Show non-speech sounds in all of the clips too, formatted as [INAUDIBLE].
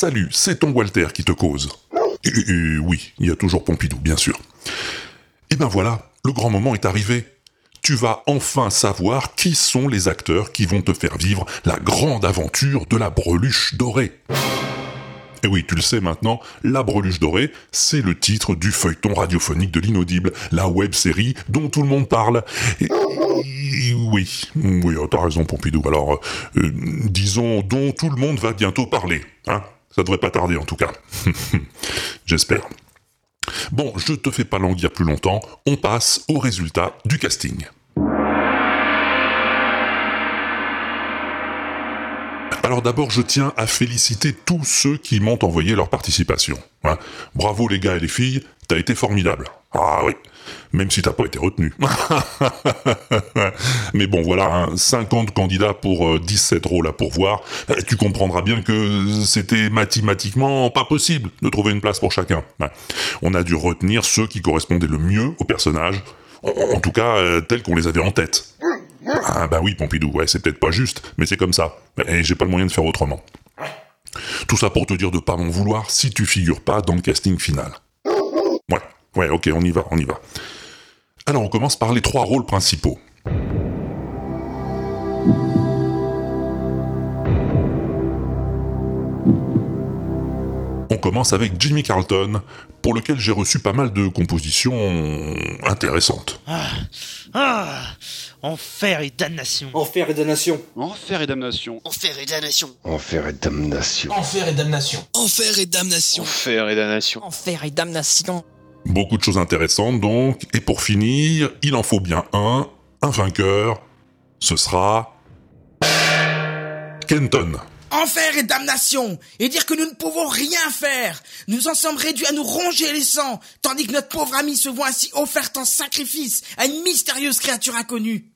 Salut, c'est ton Walter qui te cause. Oui, il y a toujours Pompidou, bien sûr. Et ben voilà, le grand moment est arrivé. Tu vas enfin savoir qui sont les acteurs qui vont te faire vivre la grande aventure de la breluche dorée. Et oui, tu le sais maintenant, La Breluche Dorée, c'est le titre du feuilleton radiophonique de l'inaudible, la web série dont tout le monde parle. Oui, oui, t'as raison Pompidou. Alors, euh, disons dont tout le monde va bientôt parler. Hein Ça devrait pas tarder en tout cas. [LAUGHS] J'espère. Bon, je te fais pas languir plus longtemps, on passe au résultat du casting. Alors d'abord, je tiens à féliciter tous ceux qui m'ont envoyé leur participation. Hein. Bravo les gars et les filles, t'as été formidable. Ah oui, même si t'as pas été retenu. [LAUGHS] Mais bon voilà, 50 hein, candidats pour 17 euh, rôles à pourvoir. Eh, tu comprendras bien que c'était mathématiquement pas possible de trouver une place pour chacun. On a dû retenir ceux qui correspondaient le mieux au personnage, en, tout cas euh, tels qu'on les avait en tête. Ah bah oui, Pompidou, ouais, c'est peut-être pas juste, mais c'est comme ça. Et j'ai pas le moyen de faire autrement. Tout ça pour te dire de pas m'en vouloir si tu figures pas dans le casting final. Ouais, ouais, ok, on y va, on y va. Alors on commence par les trois rôles principaux. On commence avec Jimmy Carlton, pour lequel j'ai reçu pas mal de compositions intéressantes. Ah, ah, enfer et damnation. Enfer et damnation. Enfer et damnation. Enfer et damnation. Enfer et damnation. Enfer et damnation. Enfer et damnation. Enfer et damnation. Enfer et damnation. Beaucoup de choses intéressantes donc, et pour finir, il en faut bien un, un vainqueur, ce sera... Kenton. Enfer et damnation Et dire que nous ne pouvons rien faire Nous en sommes réduits à nous ronger les sangs, tandis que notre pauvre ami se voit ainsi offerte en sacrifice à une mystérieuse créature inconnue.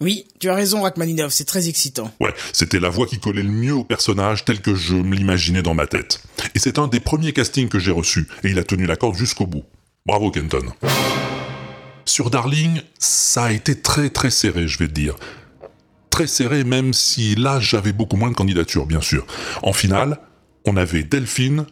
Oui, tu as raison, Rachmaninov, c'est très excitant. Ouais, c'était la voix qui collait le mieux au personnage tel que je me l'imaginais dans ma tête. Et c'est un des premiers castings que j'ai reçus, et il a tenu la corde jusqu'au bout. Bravo, Kenton. Sur Darling, ça a été très très serré, je vais te dire très serré, même si là j'avais beaucoup moins de candidatures, bien sûr. En finale, on avait Delphine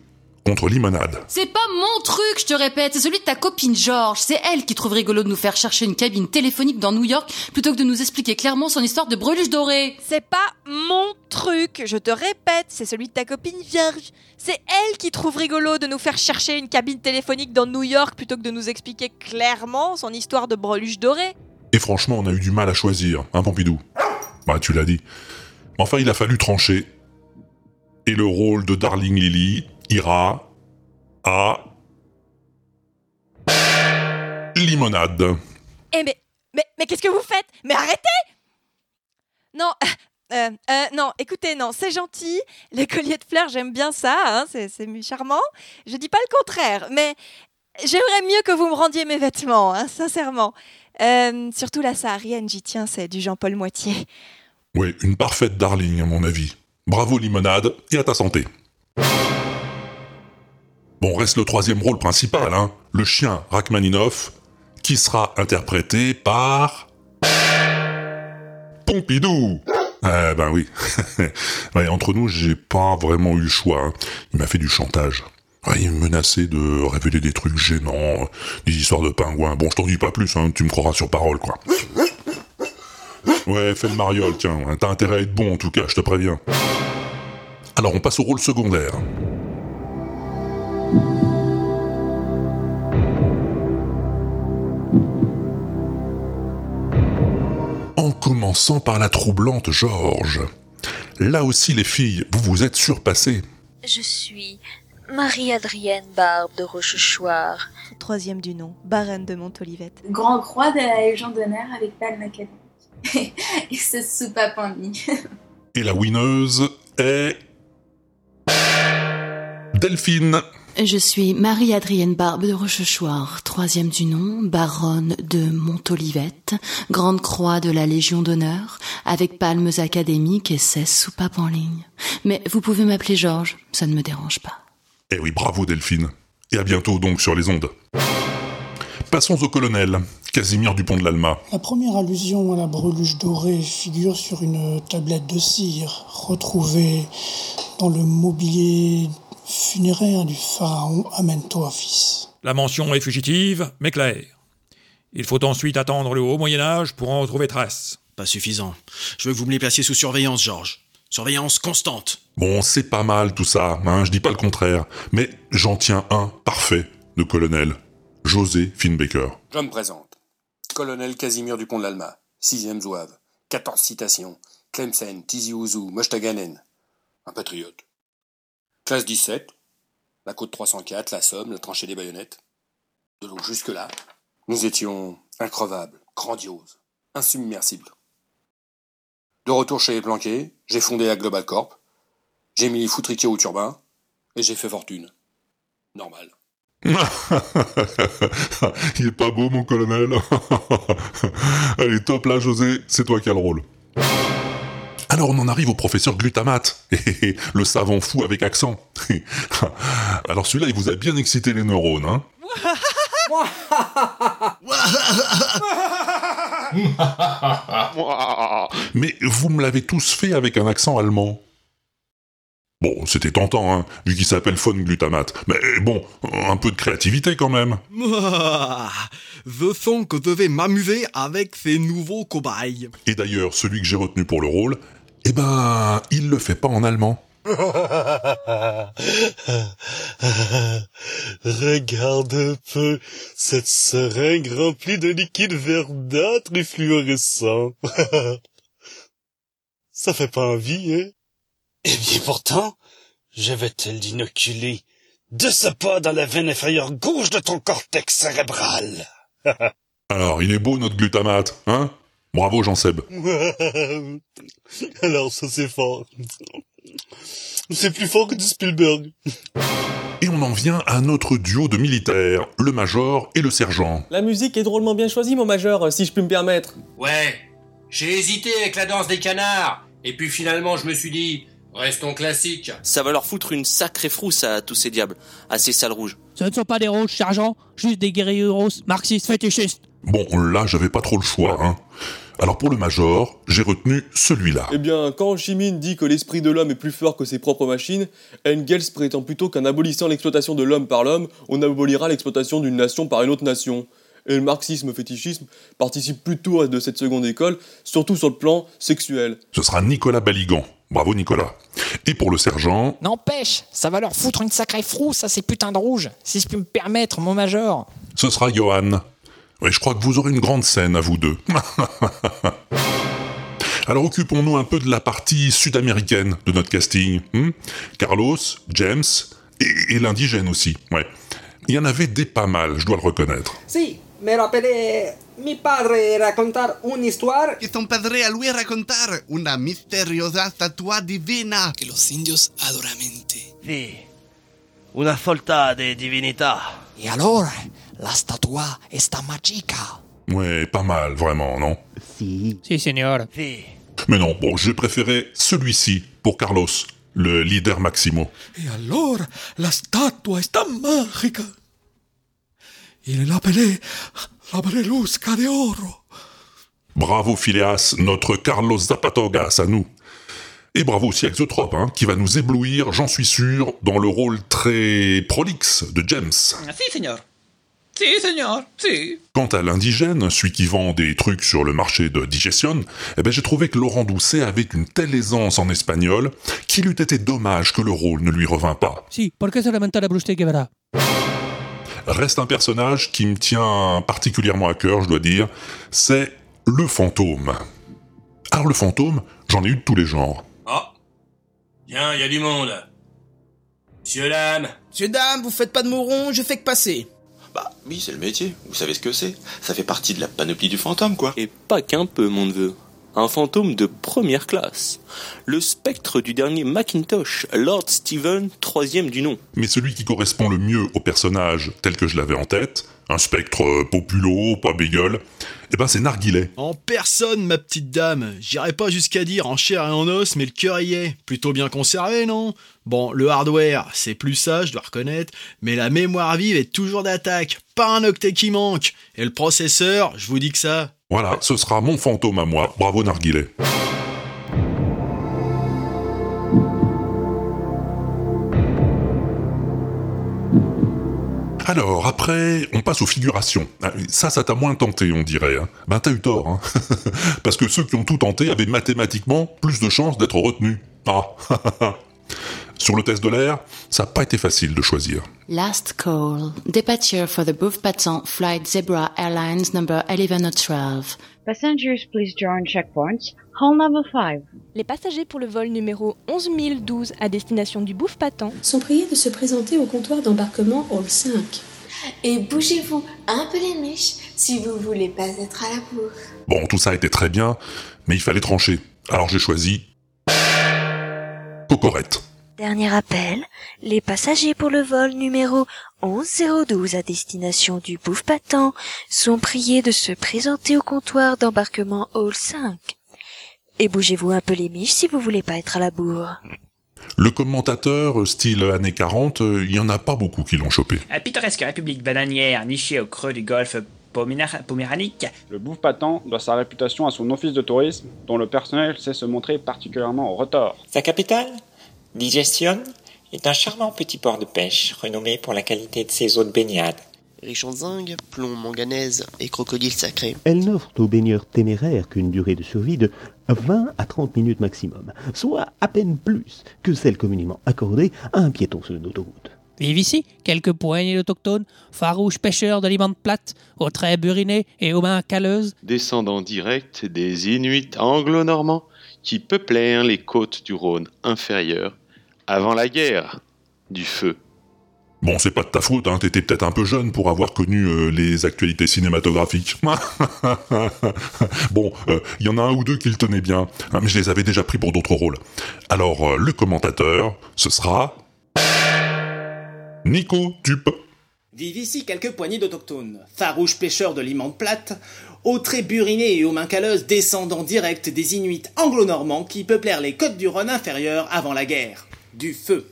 contre Limonade. C'est pas mon truc, je te répète, c'est celui de ta copine George. C'est elle qui trouve rigolo de nous faire chercher une cabine téléphonique dans New York plutôt que de nous expliquer clairement son histoire de breluche dorée. C'est pas mon truc, je te répète, c'est celui de ta copine Vierge. C'est elle qui trouve rigolo de nous faire chercher une cabine téléphonique dans New York plutôt que de nous expliquer clairement son histoire de breluche dorée. Et franchement, on a eu du mal à choisir, hein Pompidou? Bah, tu l'as dit. Enfin, il a fallu trancher. Et le rôle de Darling Lily ira à. Limonade. Eh mais, mais, mais qu'est-ce que vous faites? Mais arrêtez Non, euh, euh, non, écoutez, non, c'est gentil. Les colliers de fleurs, j'aime bien ça, hein, c'est charmant. Je dis pas le contraire, mais j'aimerais mieux que vous me rendiez mes vêtements, hein, sincèrement. Euh, surtout la saharienne, j'y tiens, c'est du Jean-Paul Moitié. Oui, une parfaite darling, à mon avis. Bravo, limonade, et à ta santé. Bon, reste le troisième rôle principal, hein, le chien Rachmaninoff, qui sera interprété par. Pompidou Eh ben oui. [LAUGHS] entre nous, j'ai pas vraiment eu le choix. Hein. Il m'a fait du chantage il me menaçait de révéler des trucs gênants, des histoires de pingouins. Bon, je t'en dis pas plus, hein, tu me croiras sur parole, quoi. Ouais, fais le mariole, tiens, t'as intérêt à être bon en tout cas, je te préviens. Alors, on passe au rôle secondaire. En commençant par la troublante Georges. Là aussi, les filles, vous vous êtes surpassées. Je suis Marie-Adrienne Barbe de Rochechouart. Troisième du nom, Baronne de Montolivette. Grand croix de la Légion d'honneur avec palme académique. Et ce soupape en ligne. Et la winneuse est... Delphine. Je suis Marie-Adrienne Barbe de Rochechouart, troisième du nom, baronne de Montolivette, grande croix de la Légion d'honneur, avec palmes académiques et 16 soupapes en ligne. Mais vous pouvez m'appeler Georges, ça ne me dérange pas. Eh oui, bravo Delphine. Et à bientôt donc sur les ondes. Passons au colonel, Casimir Dupont de l'Alma. La première allusion à la breluche dorée figure sur une tablette de cire retrouvée dans le mobilier Funéraire du pharaon Amentophis. La mention est fugitive, mais claire. Il faut ensuite attendre le haut Moyen Âge pour en retrouver trace. Pas suffisant. Je veux que vous me les placiez sous surveillance, Georges. Surveillance constante. Bon, c'est pas mal tout ça, hein, je dis pas le contraire. Mais j'en tiens un parfait de colonel. José Finbaker. Je me présente. Colonel Casimir Dupont de l'Alma, 6e zouave, 14 citations, Tlemcen, Tizi Ouzou, Mochtaganen. Un patriote. Classe 17, la côte 304, la Somme, la tranchée des baïonnettes. De l'eau jusque-là, nous étions increvables, grandioses, insubmersibles. De retour chez les Planqués, j'ai fondé la Global Corp, j'ai mis les foutriquets au turbin, et j'ai fait fortune. Normal. [LAUGHS] Il est pas beau, mon colonel. [LAUGHS] Allez, top là, José, c'est toi qui as le rôle. Alors on en arrive au professeur Glutamate, [LAUGHS] le savant fou avec accent. [LAUGHS] Alors celui-là, il vous a bien excité les neurones, hein [LAUGHS] Mais vous me l'avez tous fait avec un accent allemand. Bon, c'était tentant, hein, vu qu'il s'appelle Von Glutamate. Mais bon, un peu de créativité quand même. Je sens que je vais m'amuser avec ces nouveaux cobayes. Et d'ailleurs, celui que j'ai retenu pour le rôle, eh ben, il le fait pas en allemand. [LAUGHS] Regarde un peu cette seringue remplie de liquide verdâtre et fluorescent. [LAUGHS] Ça fait pas envie, hein? Eh bien pourtant, je vais te l'inoculer de ce pas dans la veine inférieure gauche de ton cortex cérébral. [LAUGHS] Alors, il est beau notre glutamate, hein? Bravo Jean-Seb. [LAUGHS] Alors ça c'est fort. C'est plus fort que du Spielberg. Et on en vient à notre duo de militaires, le major et le sergent. La musique est drôlement bien choisie, mon major, si je puis me permettre. Ouais, j'ai hésité avec la danse des canards, et puis finalement je me suis dit, restons classiques. Ça va leur foutre une sacrée frousse à tous ces diables, à ces salles rouges. Ce ne sont pas des rouges, sergent, juste des guerrieros marxistes fétichistes. Bon, là, j'avais pas trop le choix, hein. Alors pour le major, j'ai retenu celui-là. Eh bien, quand Ho Chi Minh dit que l'esprit de l'homme est plus fort que ses propres machines, Engels prétend plutôt qu'en abolissant l'exploitation de l'homme par l'homme, on abolira l'exploitation d'une nation par une autre nation. Et le marxisme-fétichisme participe plutôt de cette seconde école, surtout sur le plan sexuel. Ce sera Nicolas Baligan. Bravo Nicolas. Et pour le sergent... N'empêche, ça va leur foutre une sacrée frousse à ces putains de rouges, si je puis me permettre, mon major. Ce sera Johan. Oui, je crois que vous aurez une grande scène à vous deux. [LAUGHS] Alors occupons-nous un peu de la partie sud-américaine de notre casting. hmm? Carlos, James et, et l'indigène aussi. Ouais. Il y en avait des pas mal, je dois le reconnaître. Sí, me rappelé mi padre racontar una histoire. Que ton padre a lui racontar una misteriosa estatua divina. Que los indios adoramente. Sí, una sorta de divinità. Et alors, la statua está magica. Ouais, pas mal, vraiment, non? Si. Si, señor. Si. Mais non, bon, j'ai préféré celui-ci pour Carlos, le leader Maximo. Et alors, la statua está mágica. Il l'appelait la Brelusca de Oro. Bravo Phileas, notre Carlos Zapatogas à nous. Et bravo aussi à Exotrope, hein, qui va nous éblouir, j'en suis sûr, dans le rôle très prolixe de James. Si, señor. Si, señor, si. Quant à l'indigène, celui qui vend des trucs sur le marché de digestion, eh ben j'ai trouvé que Laurent Doucet avait une telle aisance en espagnol qu'il eût été dommage que le rôle ne lui revint pas. Si, porque se lamentara usted que verá? Reste un personnage qui me tient particulièrement à cœur, je dois dire, c'est le fantôme. Alors le fantôme, j'en ai eu de tous les genres. Ah Tiens, il y a du monde. Monsieur, dame Monsieur, dame, vous faites pas de mots je fais que passer. Bah oui, c'est le métier. Vous savez ce que c'est Ça fait partie de la panoplie du fantôme, quoi. Et pas qu'un peu, mon neveu. Un fantôme de première classe. Le spectre du dernier Macintosh, Lord Stephen, troisième du nom. Mais celui qui correspond le mieux au personnage tel que je l'avais en tête, un spectre euh, populo, pas bégueule, eh ben c'est Narguilet. En personne, ma petite dame. J'irai pas jusqu'à dire en chair et en os, mais le cœur y est. Plutôt bien conservé, non? Bon, le hardware, c'est plus ça, je dois reconnaître, mais la mémoire vive est toujours d'attaque. Pas un octet qui manque. Et le processeur, je vous dis que ça. Voilà, ce sera mon fantôme à moi. Bravo Narguilet. Alors, après, on passe aux figurations. Ah, Ça, ça t'a moins tenté, on dirait. hein. Ben, t'as eu tort, hein. [LAUGHS] Parce que ceux qui ont tout tenté avaient mathématiquement plus de chances d'être retenus. Ah [LAUGHS] Sur le test de l'air, ça n'a pas été facile de choisir. Last call. Departure for the flight Zebra Airlines number 1112. Passengers, please join checkpoints. Hall number 5. Les passagers pour le vol numéro 11012 à destination du Bouffe-Patin sont priés de se présenter au comptoir d'embarquement Hall 5. Et bougez-vous un peu les miches si vous voulez pas être à la bourre. Bon, tout ça était très bien, mais il fallait trancher. Alors j'ai choisi... Cocorette. Dernier appel, les passagers pour le vol numéro 11012 à destination du Bouffe-Patin sont priés de se présenter au comptoir d'embarquement Hall 5. Et bougez-vous un peu les miches si vous voulez pas être à la bourre. Le commentateur, euh, style années 40, euh, il y en a pas beaucoup qui l'ont chopé. La pittoresque république bananière nichée au creux du golfe Poméra- poméranique, Le bouffe patent doit sa réputation à son office de tourisme, dont le personnel sait se montrer particulièrement au retors. Sa capitale, Digestion, est un charmant petit port de pêche renommé pour la qualité de ses eaux de baignade. Riche en zinc, plomb, manganèse et crocodile sacré. Elle n'offre aux baigneurs téméraires qu'une durée de survie de 20 à 30 minutes maximum, soit à peine plus que celle communément accordée à un piéton sur une autoroute. Vivent ici quelques poignées d'autochtones, farouches pêcheurs de limande plate, aux traits burinés et aux mains calleuses. descendant direct des Inuits anglo-normands qui peuplèrent les côtes du Rhône inférieur avant la guerre du feu. Bon, c'est pas de ta faute, hein, t'étais peut-être un peu jeune pour avoir connu euh, les actualités cinématographiques. [LAUGHS] bon, il y en a un ou deux qui le tenaient bien, hein, mais je les avais déjà pris pour d'autres rôles. Alors, euh, le commentateur, ce sera... Nico Tup. Vivent ici quelques poignées d'autochtones, farouches pêcheurs de l'imande plate, aux traits burinés et aux mains calleuses descendants directs des Inuits anglo-normands qui peuplèrent les côtes du Rhône inférieur avant la guerre. Du feu.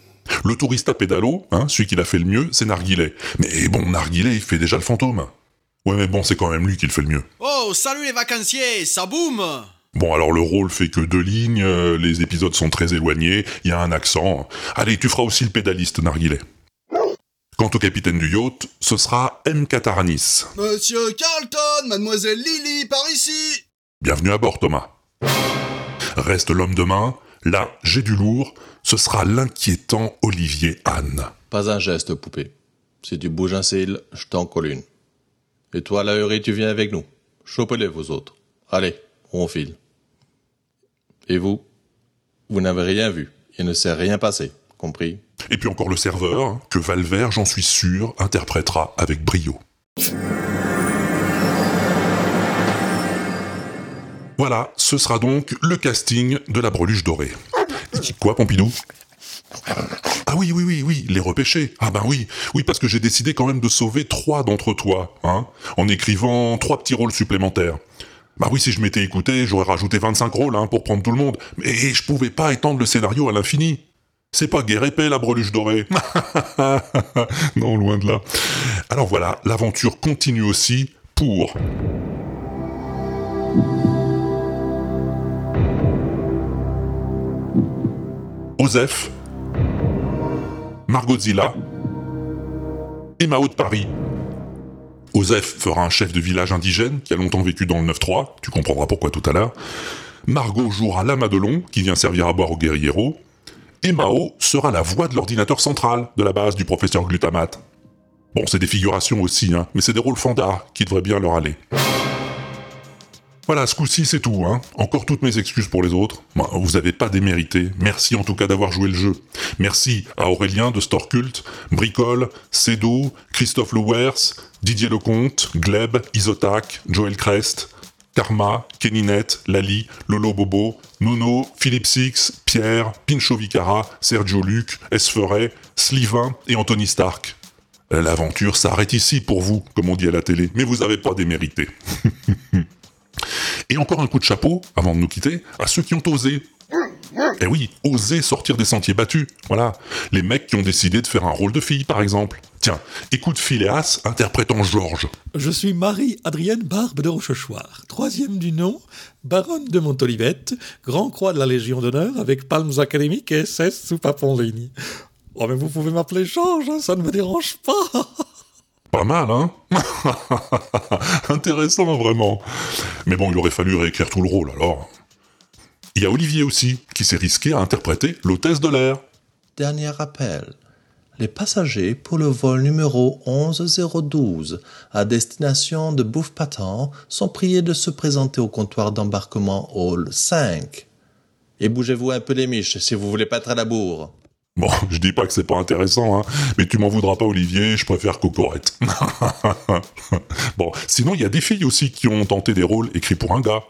Le touriste à pédalo, hein, celui qui l'a fait le mieux, c'est Narguilet. Mais bon, Narguilet, il fait déjà le fantôme. Ouais, mais bon, c'est quand même lui qui le fait le mieux. Oh, salut les vacanciers, ça boum Bon, alors le rôle fait que deux lignes, euh, les épisodes sont très éloignés, il y a un accent. Allez, tu feras aussi le pédaliste, Narguilet. Quant au capitaine du yacht, ce sera M. Cataranis. Monsieur Carlton, mademoiselle Lily, par ici Bienvenue à bord, Thomas. Reste l'homme de main. Là, j'ai du lourd. Ce sera l'inquiétant Olivier Anne. Pas un geste, poupée. Si tu bouges un cil, je t'en colle une. Et toi, Lahuri, tu viens avec nous. Chopez-les, vous autres. Allez, on file. Et vous? Vous n'avez rien vu. Il ne s'est rien passé. Compris? Et puis encore le serveur, hein, que Valvert, j'en suis sûr, interprétera avec brio. Voilà, ce sera donc le casting de la breluche dorée. Quoi, Pompidou? Ah oui, oui, oui, oui, les repêcher. Ah ben oui, oui, parce que j'ai décidé quand même de sauver trois d'entre toi, hein, en écrivant trois petits rôles supplémentaires. Bah oui, si je m'étais écouté, j'aurais rajouté 25 rôles, hein, pour prendre tout le monde. Mais je pouvais pas étendre le scénario à l'infini. C'est pas guère épais, la breluche dorée. [LAUGHS] non, loin de là. Alors voilà, l'aventure continue aussi pour... Osef, Margotzilla et Mao de Paris. Osef fera un chef de village indigène qui a longtemps vécu dans le 9-3, tu comprendras pourquoi tout à l'heure. Margot jouera la Madelon, qui vient servir à boire aux guerrieros. Et Mao sera la voix de l'ordinateur central de la base du professeur Glutamate. Bon, c'est des figurations aussi, hein, mais c'est des rôles fandards qui devraient bien leur aller. Voilà, ce coup-ci, c'est tout. Hein. Encore toutes mes excuses pour les autres. Bah, vous avez pas démérité. Merci en tout cas d'avoir joué le jeu. Merci à Aurélien de Storcult, Bricole, Cedo, Christophe Lewers, Didier Lecomte, Gleb, Isotac, Joël Crest, Karma, Keninette, Lali, Lolo Bobo, Nono, Philippe Six, Pierre, Pincho Vicara, Sergio Luc, Esferet, Slivin et Anthony Stark. L'aventure s'arrête ici pour vous, comme on dit à la télé, mais vous avez pas démérité. [LAUGHS] Et encore un coup de chapeau, avant de nous quitter, à ceux qui ont osé. Eh oui, oser sortir des sentiers battus. Voilà. Les mecs qui ont décidé de faire un rôle de fille, par exemple. Tiens, écoute Phileas interprétant Georges. Je suis Marie-Adrienne Barbe de Rochechouart, troisième du nom, baronne de Montolivette, grand croix de la Légion d'honneur avec palmes académiques et 16 soupapes en ligne. Oh, mais vous pouvez m'appeler Georges, hein, ça ne me dérange pas. [LAUGHS] Pas mal, hein? [LAUGHS] Intéressant, vraiment. Mais bon, il aurait fallu réécrire tout le rôle, alors. Il y a Olivier aussi, qui s'est risqué à interpréter l'hôtesse de l'air. Dernier rappel. Les passagers pour le vol numéro 11012 à destination de Bouffe-Patan sont priés de se présenter au comptoir d'embarquement Hall 5. Et bougez-vous un peu les miches si vous voulez pas être à la bourre. Bon, [LAUGHS] je dis pas que c'est pas intéressant, hein, mais tu m'en voudras pas, Olivier, je préfère Cocorette. [LAUGHS] bon, sinon, il y a des filles aussi qui ont tenté des rôles écrits pour un gars.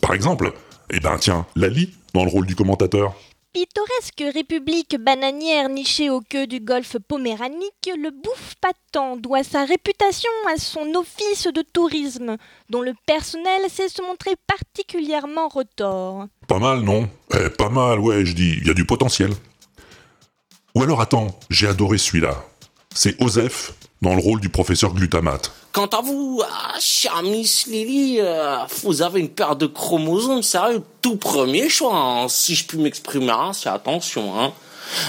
Par exemple, eh ben tiens, Lali, dans le rôle du commentateur. Pittoresque république bananière nichée au queue du golfe poméranique, le bouffe patent doit sa réputation à son office de tourisme, dont le personnel sait se montrer particulièrement retors. Pas mal, non? Eh, pas mal, ouais, je dis, il y a du potentiel. Ou alors attends, j'ai adoré celui-là. C'est Osef dans le rôle du professeur glutamate. Quant à vous, ah, chère Miss Lily, euh, vous avez une paire de chromosomes, sérieux, tout premier choix, hein, si je puis m'exprimer ainsi, attention. Hein.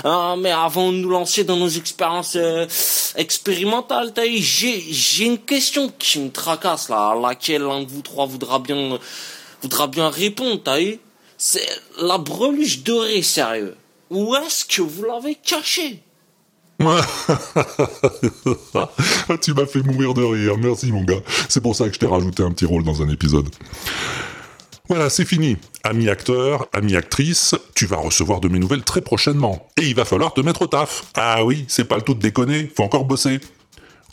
Euh, mais avant de nous lancer dans nos expériences euh, expérimentales, j'ai, j'ai une question qui me tracasse là, à laquelle l'un de vous trois voudra bien, voudra bien répondre, t'as. C'est la breluche dorée, sérieux. Où est-ce que vous l'avez cachée [LAUGHS] tu m'as fait mourir de rire, merci mon gars. C'est pour ça que je t'ai rajouté un petit rôle dans un épisode. Voilà, c'est fini. Ami acteur, ami actrice, tu vas recevoir de mes nouvelles très prochainement. Et il va falloir te mettre au taf. Ah oui, c'est pas le tout de déconner, faut encore bosser.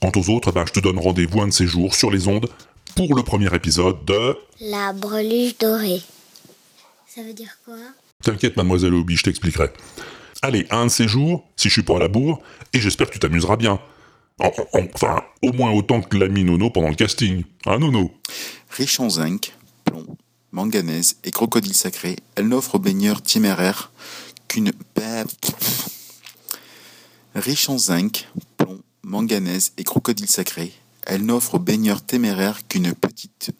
Quant aux autres, ben, je te donne rendez-vous un de ces jours sur les ondes pour le premier épisode de... La breluche dorée. Ça veut dire quoi? T'inquiète, mademoiselle Obi, je t'expliquerai. Allez, un de ces jours, si je suis pas à la bourre, et j'espère que tu t'amuseras bien. En- en- Enfin, au moins autant que l'ami Nono pendant le casting. Hein, Nono? Riche en zinc, plomb, manganèse et crocodile sacré, elle n'offre aux baigneurs téméraires qu'une... Riche en zinc, plomb, manganèse et crocodile sacré, elle n'offre aux baigneurs téméraires qu'une petite...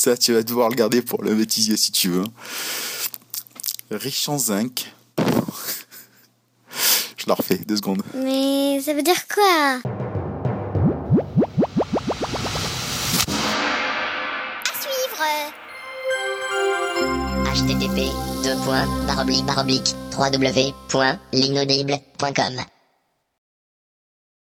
Ça, tu vas devoir le garder pour le bêtisier si tu veux. Riche en zinc. [LAUGHS] Je la refais, deux secondes. Mais ça veut dire quoi? Http www.linaudible.com